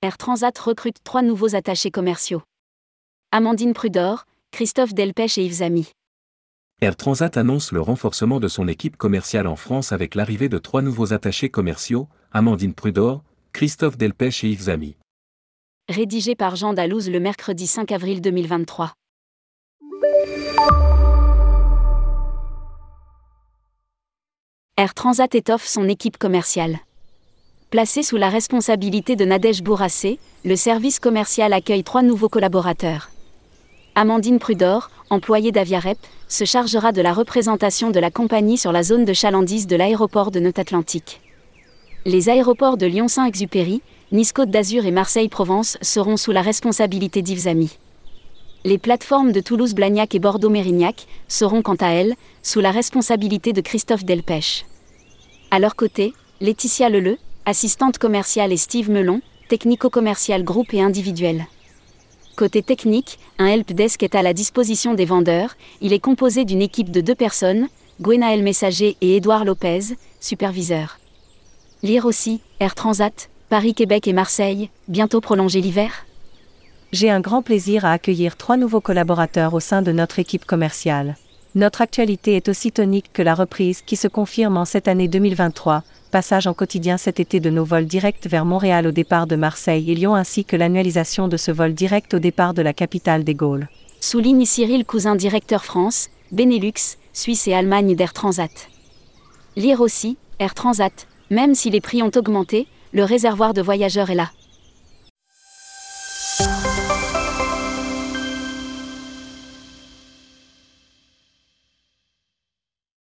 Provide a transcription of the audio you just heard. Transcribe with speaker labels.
Speaker 1: Air Transat recrute trois nouveaux attachés commerciaux. Amandine Prudor, Christophe Delpech et Yves Zamy.
Speaker 2: Air Transat annonce le renforcement de son équipe commerciale en France avec l'arrivée de trois nouveaux attachés commerciaux, Amandine Prudor, Christophe Delpech et Yves Zamy.
Speaker 1: Rédigé par Jean Dalouse le mercredi 5 avril 2023. Air Transat étoffe son équipe commerciale. Placé sous la responsabilité de Nadège Bourassé, le service commercial accueille trois nouveaux collaborateurs. Amandine Prudor, employée d'Aviarep, se chargera de la représentation de la compagnie sur la zone de chalandise de l'aéroport de Note-Atlantique. Les aéroports de Lyon-Saint-Exupéry, Nice-Côte d'Azur et Marseille-Provence seront sous la responsabilité d'Yves Ami. Les plateformes de Toulouse-Blagnac et Bordeaux-Mérignac seront quant à elles sous la responsabilité de Christophe Delpech. À leur côté, Laetitia Leleu, assistante commerciale et Steve Melon, technico-commercial groupe et individuel. Côté technique, un helpdesk est à la disposition des vendeurs. Il est composé d'une équipe de deux personnes, Gwenaël Messager et Édouard Lopez, superviseur. Lire aussi, Air Transat, Paris, Québec et Marseille, bientôt prolonger l'hiver
Speaker 3: J'ai un grand plaisir à accueillir trois nouveaux collaborateurs au sein de notre équipe commerciale. Notre actualité est aussi tonique que la reprise qui se confirme en cette année 2023, passage en quotidien cet été de nos vols directs vers Montréal au départ de Marseille et Lyon ainsi que l'annualisation de ce vol direct au départ de la capitale des Gaules.
Speaker 1: Souligne Cyril Cousin, directeur France, Benelux, Suisse et Allemagne d'Air Transat. Lire aussi, Air Transat, même si les prix ont augmenté, le réservoir de voyageurs est là.